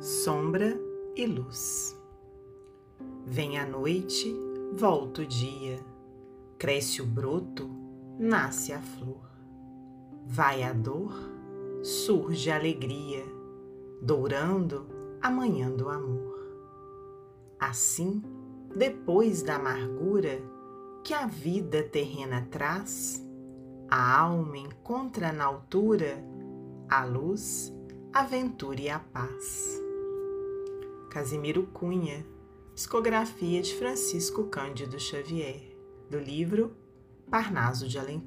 sombra e luz. Vem a noite, volta o dia, cresce o broto, nasce a flor. Vai a dor, surge a alegria, dourando a manhã do amor. Assim, depois da amargura que a vida terrena traz, a alma encontra na altura a luz, a aventura e a paz. Casimiro Cunha, discografia de Francisco Cândido Xavier, do livro Parnaso de Além.